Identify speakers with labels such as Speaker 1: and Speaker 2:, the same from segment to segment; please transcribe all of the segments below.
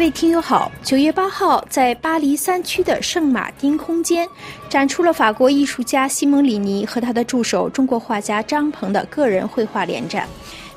Speaker 1: 各位听友好，九月八号，在巴黎三区的圣马丁空间，展出了法国艺术家西蒙·里尼和他的助手中国画家张鹏的个人绘画联展。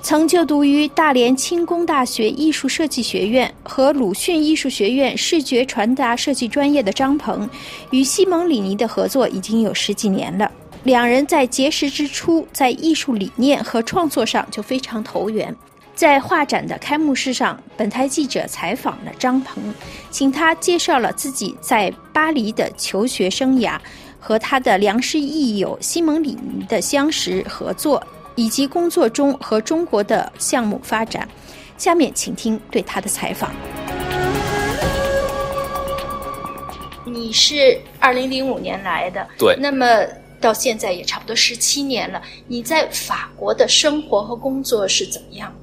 Speaker 1: 曾就读于大连轻工大学艺术设计学院和鲁迅艺术学院视觉传达设计专业的张鹏，与西蒙·里尼的合作已经有十几年了。两人在结识之初，在艺术理念和创作上就非常投缘。在画展的开幕式上，本台记者采访了张鹏，请他介绍了自己在巴黎的求学生涯和他的良师益友西蒙·里尼的相识合作。以及工作中和中国的项目发展，下面请听对他的采访。你是二零零五年来的，
Speaker 2: 对，
Speaker 1: 那么到现在也差不多十七年了。你在法国的生活和工作是怎么样的？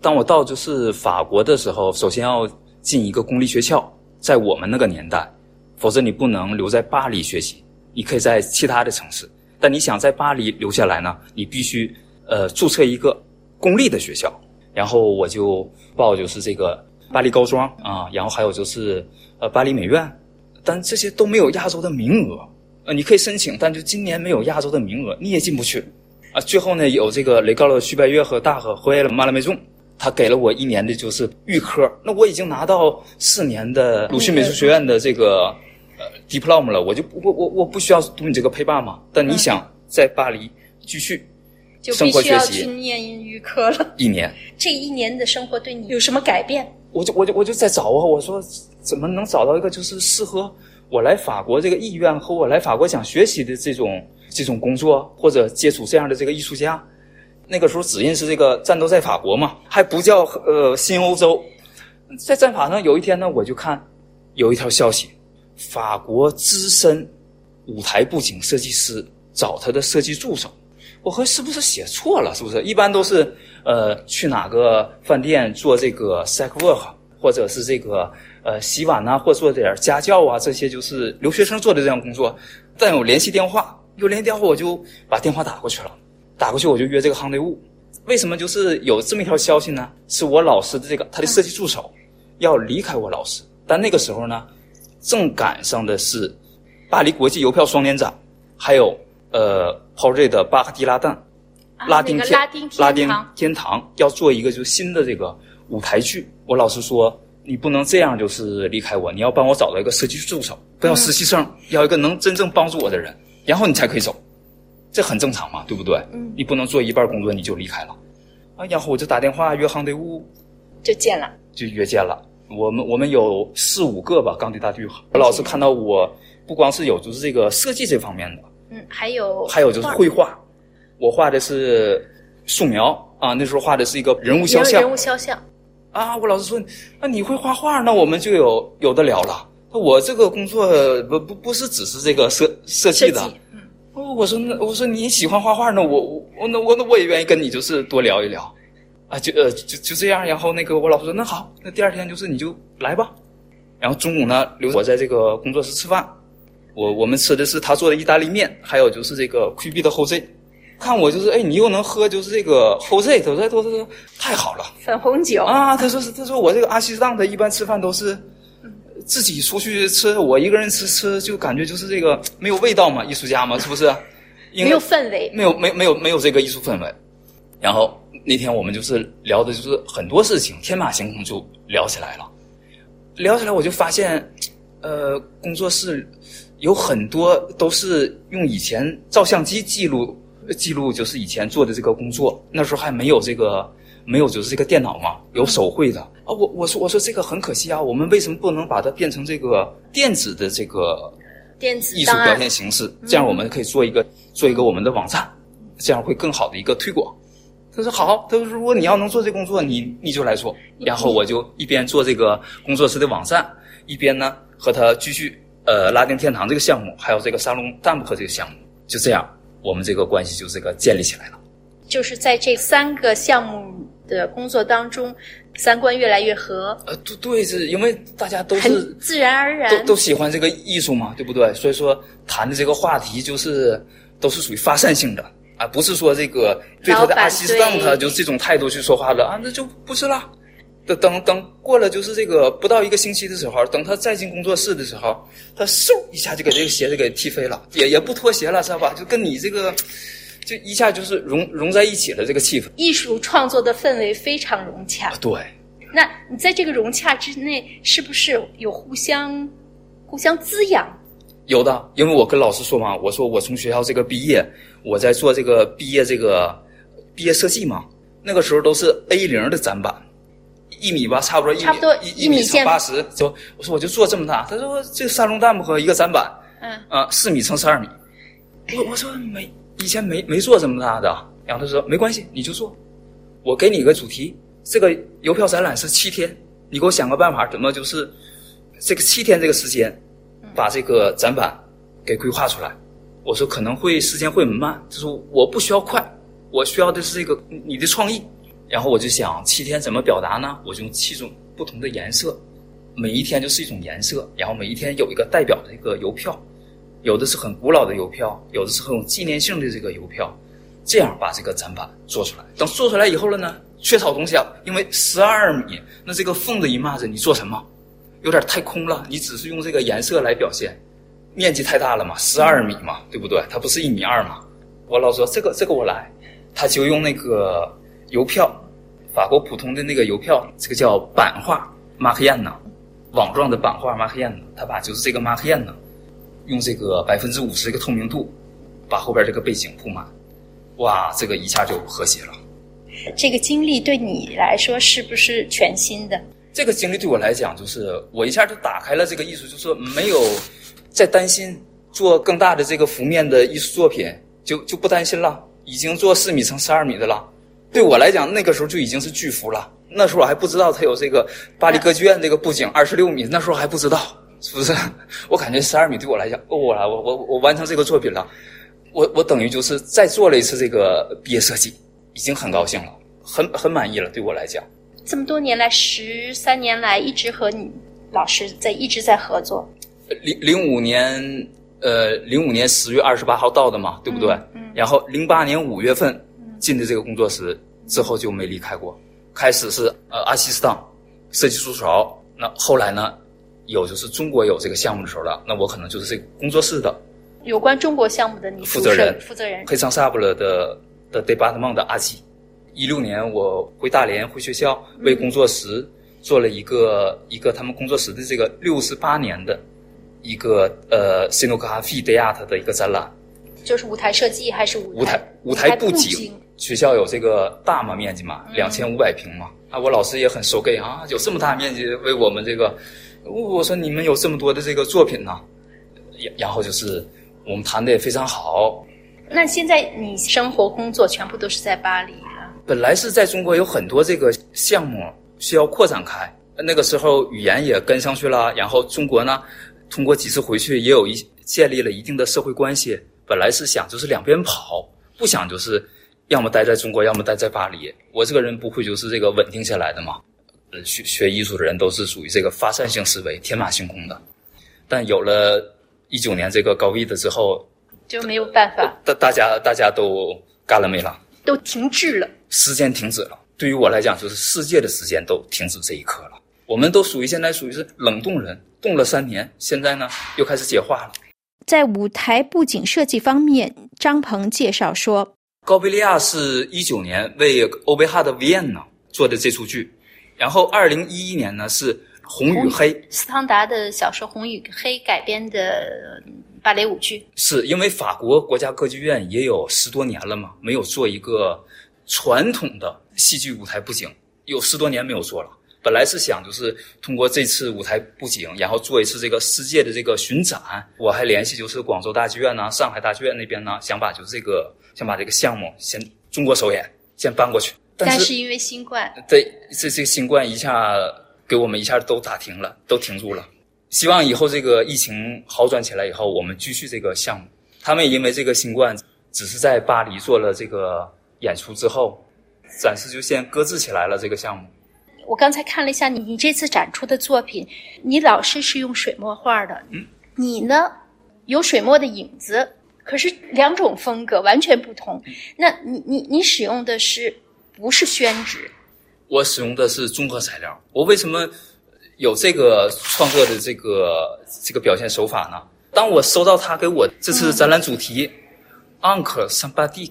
Speaker 2: 当我到就是法国的时候，首先要进一个公立学校，在我们那个年代，否则你不能留在巴黎学习，你可以在其他的城市。但你想在巴黎留下来呢？你必须呃注册一个公立的学校，然后我就报就是这个巴黎高中啊，然后还有就是呃巴黎美院，但这些都没有亚洲的名额，呃你可以申请，但就今年没有亚洲的名额，你也进不去啊。最后呢，有这个雷高乐徐白月和大和回了马拉梅中，他给了我一年的就是预科，那我已经拿到四年的鲁迅美术学院的这个。呃，diploma 了，我就我我我不需要读你这个陪伴嘛？但你想在巴黎继续生活学习，
Speaker 1: 就必须要去念预科了。
Speaker 2: 一年，
Speaker 1: 这一年的生活对你有什么改变？
Speaker 2: 我就我就我就在找啊，我说怎么能找到一个就是适合我来法国这个意愿和我来法国想学习的这种这种工作，或者接触这样的这个艺术家。那个时候只认识这个战斗在法国嘛，还不叫呃新欧洲。在战法上有一天呢，我就看有一条消息。法国资深舞台布景设计师找他的设计助手，我和是不是写错了？是不是一般都是呃去哪个饭店做这个 sec work，或者是这个呃洗碗呐，或做点家教啊，这些就是留学生做的这样工作。但有联系电话，有联系电话我就把电话打过去了，打过去我就约这个行内务。为什么就是有这么一条消息呢？是我老师的这个他的设计助手要离开我老师，但那个时候呢？正赶上的是巴黎国际邮票双年展，还有呃 p o r 的巴赫蒂拉旦拉丁天拉丁天堂要做一个就是新的这个舞台剧。我老师说你不能这样就是离开我，你要帮我找到一个设计助手，不要实习生，要一个能真正帮助我的人，然后你才可以走。这很正常嘛，对不对？嗯，你不能做一半工作你就离开了啊。然后我就打电话约行队务，
Speaker 1: 就见了，
Speaker 2: 就约见了。我们我们有四五个吧，钢铁大队。老师看到我，不光是有就是这个设计这方面的，
Speaker 1: 嗯，还有
Speaker 2: 还有就是绘画，我画的是素描啊，那时候画的是一个人物肖像。
Speaker 1: 人物肖像。
Speaker 2: 啊，我老师说，那你会画画，那我们就有有的聊了。我这个工作不不不是只是这个设设计的。嗯。我说那我说你喜欢画画，那我我那我那我也愿意跟你就是多聊一聊。啊，就呃，就就这样。然后那个我老婆说：“那好，那第二天就是你就来吧。”然后中午呢，留我在这个工作室吃饭。我我们吃的是他做的意大利面，还有就是这个 Q B 的后 Z。看我就是，哎，你又能喝就是这个后 Z，他说他说太好了。
Speaker 1: 粉红酒
Speaker 2: 啊，他说是他说我这个阿西斯当的一般吃饭都是自己出去吃，我一个人吃吃就感觉就是这个没有味道嘛，艺术家嘛，是不是？
Speaker 1: 没有氛围，
Speaker 2: 没有没没有没有这个艺术氛围。然后那天我们就是聊的，就是很多事情，天马行空就聊起来了。聊起来我就发现，呃，工作室有很多都是用以前照相机记录记录，就是以前做的这个工作。那时候还没有这个，没有就是这个电脑嘛，有手绘的啊。我我说我说这个很可惜啊，我们为什么不能把它变成这个电子的这个
Speaker 1: 电子
Speaker 2: 艺术表现形式？这样我们可以做一个做一个我们的网站，这样会更好的一个推广。他说好，他说如果你要能做这工作，你你就来做。然后我就一边做这个工作室的网站，一边呢和他继续呃拉丁天堂这个项目，还有这个沙龙丹布克这个项目，就这样我们这个关系就这个建立起来了。
Speaker 1: 就是在这三个项目的工作当中，三观越来越合。
Speaker 2: 呃，对对，是因为大家都是
Speaker 1: 自然而然
Speaker 2: 都都喜欢这个艺术嘛，对不对？所以说谈的这个话题就是都是属于发散性的。啊，不是说这个对他的爱西斯当，他就这种态度去说话了啊，那就不是了。等等等过了就是这个不到一个星期的时候，等他再进工作室的时候，他嗖一下就给这个鞋子给踢飞了，也也不脱鞋了，知道吧？就跟你这个，就一下就是融融在一起了，这个气氛。
Speaker 1: 艺术创作的氛围非常融洽。
Speaker 2: 对，
Speaker 1: 那你在这个融洽之内，是不是有互相互相滋养？
Speaker 2: 有的，因为我跟老师说嘛，我说我从学校这个毕业，我在做这个毕业这个毕业设计嘛，那个时候都是 A 零的展板。一米吧，差不多一
Speaker 1: 差不多
Speaker 2: 一一米乘八十，就我说我就做这么大。他说这个沙龙弹幕和一个展板，
Speaker 1: 嗯
Speaker 2: 啊四米乘十二米。我我说没以前没没做这么大的，然后他说没关系，你就做。我给你一个主题，这个邮票展览是七天，你给我想个办法，怎么就是这个七天这个时间，把这个展板给规划出来。我说可能会时间会很慢，他说我不需要快，我需要的是这个你的创意。然后我就想七天怎么表达呢？我就用七种不同的颜色，每一天就是一种颜色，然后每一天有一个代表的一个邮票，有的是很古老的邮票，有的是很有纪念性的这个邮票，这样把这个展板做出来。等做出来以后了呢，缺少东西啊，因为十二米，那这个缝的一码子你做什么？有点太空了，你只是用这个颜色来表现，面积太大了嘛，十二米嘛，对不对？它不是一米二嘛？我老说这个这个我来，他就用那个。邮票，法国普通的那个邮票，这个叫版画马克燕呢，网状的版画马克燕呢，他把就是这个马克燕呢，用这个百分之五十个透明度，把后边这个背景铺满，哇，这个一下就和谐了。
Speaker 1: 这个经历对你来说是不是全新的？
Speaker 2: 这个经历对我来讲，就是我一下就打开了这个艺术，就是没有再担心做更大的这个幅面的艺术作品，就就不担心了，已经做四米乘十二米的了。对我来讲，那个时候就已经是巨幅了。那时候我还不知道它有这个巴黎歌剧院这个布景二十六米，那时候还不知道，是不是？我感觉十二米对我来讲够了，我我我完成这个作品了，我我等于就是再做了一次这个毕业设计，已经很高兴了，很很满意了。对我来讲，
Speaker 1: 这么多年来，十三年来一直和你老师在一直在合作。
Speaker 2: 零零五年，呃，零五年十月二十八号到的嘛，对不对？
Speaker 1: 嗯。
Speaker 2: 然后零八年五月份。进的这个工作室之后就没离开过，开始是呃阿西斯当设计助手，那后来呢有就是中国有这个项目的时候了，那我可能就是这个工作室的
Speaker 1: 有关中国项目的你
Speaker 2: 负责人，
Speaker 1: 负责人
Speaker 2: 黑桑萨布勒的的 department 的阿基。一六年我回大连回学校为工作室做了一个一个他们工作室的这个六十八年的一个呃 s i n o g r a p h y de art 的一个展览，
Speaker 1: 就是舞台设计还是舞
Speaker 2: 台
Speaker 1: 舞
Speaker 2: 台
Speaker 1: 布
Speaker 2: 景。学校有这个大嘛面积嘛，两千五百平嘛啊！我老师也很受给啊，有这么大面积为我们这个，我说你们有这么多的这个作品呢，然然后就是我们谈的也非常好。
Speaker 1: 那现在你生活工作全部都是在巴黎了？
Speaker 2: 本来是在中国有很多这个项目需要扩展开，那个时候语言也跟上去了，然后中国呢，通过几次回去也有一建立了一定的社会关系。本来是想就是两边跑，不想就是。要么待在中国，要么待在巴黎。我这个人不会就是这个稳定下来的嘛。呃，学学艺术的人都是属于这个发散性思维、天马行空的。但有了一九年这个高 V 的之后，
Speaker 1: 就没有办法。
Speaker 2: 大大家大家都干了没了？
Speaker 1: 都停滞了。
Speaker 2: 时间停止了。对于我来讲，就是世界的时间都停止这一刻了。我们都属于现在属于是冷冻人，冻了三年，现在呢又开始解化了。
Speaker 1: 在舞台布景设计方面，张鹏介绍说。
Speaker 2: 高贝利亚是一九年为欧贝哈的维也纳做的这出剧，然后二零一一年呢是《红与黑》
Speaker 1: 斯汤达的小说《红与黑》改编的芭蕾舞剧。
Speaker 2: 是因为法国国家歌剧院也有十多年了嘛，没有做一个传统的戏剧舞台布景，有十多年没有做了。本来是想就是通过这次舞台布景，然后做一次这个世界的这个巡展。我还联系就是广州大剧院呢、上海大剧院那边呢，想把就是这个。想把这个项目先中国首演先搬过去，
Speaker 1: 但是因为新冠，
Speaker 2: 对这这个新冠一下给我们一下都打停了，都停住了。希望以后这个疫情好转起来以后，我们继续这个项目。他们也因为这个新冠，只是在巴黎做了这个演出之后，暂时就先搁置起来了这个项目。
Speaker 1: 我刚才看了一下你你这次展出的作品，你老师是用水墨画的，
Speaker 2: 嗯，
Speaker 1: 你呢有水墨的影子。可是两种风格完全不同，那你你你使用的是不是宣纸？
Speaker 2: 我使用的是综合材料。我为什么有这个创作的这个这个表现手法呢？当我收到他给我这次展览主题 “Uncle Somebody”，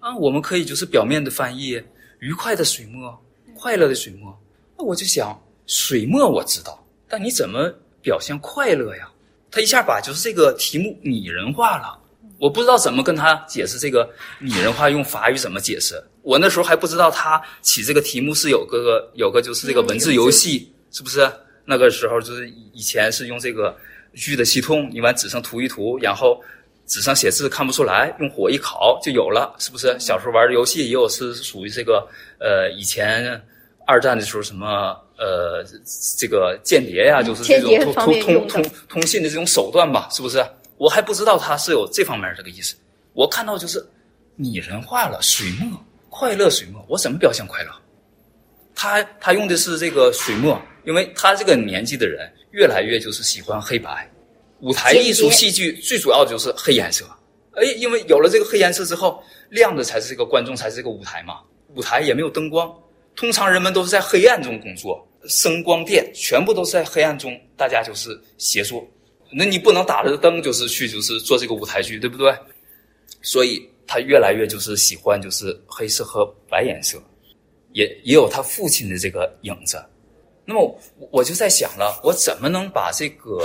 Speaker 2: 啊，我们可以就是表面的翻译“愉快的水墨”“快乐的水墨”。那我就想，水墨我知道，但你怎么表现快乐呀？他一下把就是这个题目拟人化了。我不知道怎么跟他解释这个拟人化用法语怎么解释。我那时候还不知道他起这个题目是有个有个就是这个文字游戏，是不是？那个时候就是以前是用这个剧的系统，你往纸上涂一涂，然后纸上写字看不出来，用火一烤就有了，是不是？小时候玩的游戏也有是属于这个呃以前二战的时候什么呃这个间谍呀，就是这种通通通通通信的这种手段吧，是不是？我还不知道他是有这方面这个意思，我看到就是拟人化了水墨，快乐水墨，我怎么表现快乐？他他用的是这个水墨，因为他这个年纪的人越来越就是喜欢黑白，舞台艺术戏剧最主要的就是黑颜色。哎，因为有了这个黑颜色之后，亮的才是这个观众，才是这个舞台嘛。舞台也没有灯光，通常人们都是在黑暗中工作，声光电全部都是在黑暗中，大家就是协作。那你不能打着灯就是去就是做这个舞台剧，对不对？所以他越来越就是喜欢就是黑色和白颜色，也也有他父亲的这个影子。那么我就在想了，我怎么能把这个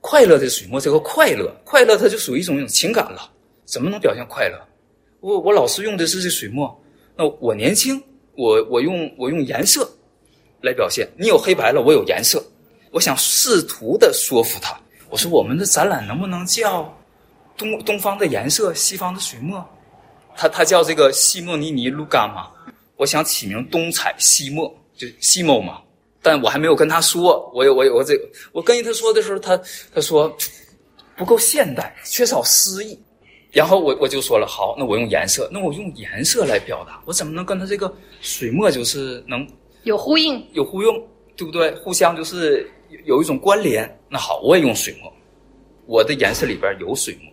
Speaker 2: 快乐的水墨这个快乐，快乐它就属于一种一种情感了，怎么能表现快乐？我我老师用的是这水墨，那我年轻，我我用我用颜色来表现。你有黑白了，我有颜色，我想试图的说服他。我说我们的展览能不能叫东东方的颜色，西方的水墨？他他叫这个西莫尼尼卢嘎嘛？我想起名东彩西墨，就西莫嘛。但我还没有跟他说，我有我有个这个，我跟他说的时候，他他说不够现代，缺少诗意。然后我我就说了，好，那我用颜色，那我用颜色来表达，我怎么能跟他这个水墨就是能
Speaker 1: 有呼应，
Speaker 2: 有呼应，对不对？互相就是。有一种关联，那好，我也用水墨，我的颜色里边有水墨，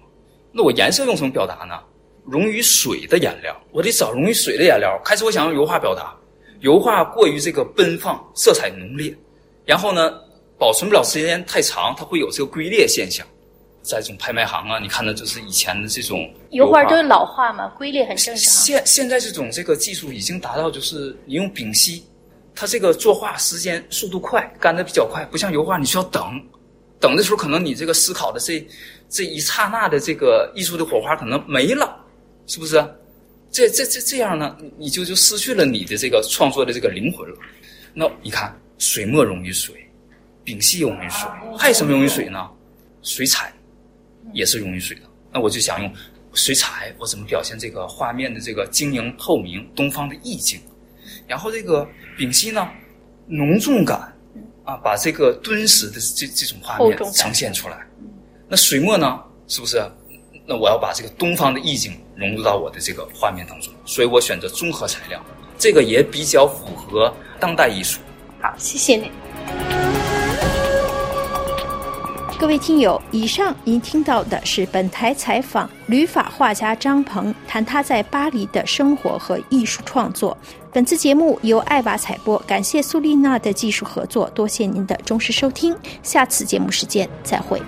Speaker 2: 那我颜色用什么表达呢？溶于水的颜料，我得找溶于水的颜料。开始我想用油画表达，油画过于这个奔放，色彩浓烈，然后呢，保存不了时间太长，它会有这个龟裂现象。在这种拍卖行啊，你看的就是以前的这种
Speaker 1: 油画都是老化嘛，龟裂很正常。
Speaker 2: 现现在这种这个技术已经达到，就是你用丙烯。它这个作画时间速度快，干的比较快，不像油画，你需要等，等的时候可能你这个思考的这这一刹那的这个艺术的火花可能没了，是不是？这这这这样呢，你就就失去了你的这个创作的这个灵魂了。那你看，水墨溶于水，丙烯溶于水，还有什么溶于水呢？水彩也是溶于水的。那我就想用水彩，我怎么表现这个画面的这个晶莹透明、东方的意境？然后这个。丙烯呢，浓重感，啊，把这个敦实的这这种画面呈现出来。那水墨呢，是不是？那我要把这个东方的意境融入到我的这个画面当中，所以我选择综合材料，这个也比较符合当代艺术。
Speaker 1: 好，谢谢你。各位听友，以上您听到的是本台采访旅法画家张鹏，谈他在巴黎的生活和艺术创作。本次节目由爱娃采播，感谢苏丽娜的技术合作，多谢您的忠实收听，下次节目时间再会。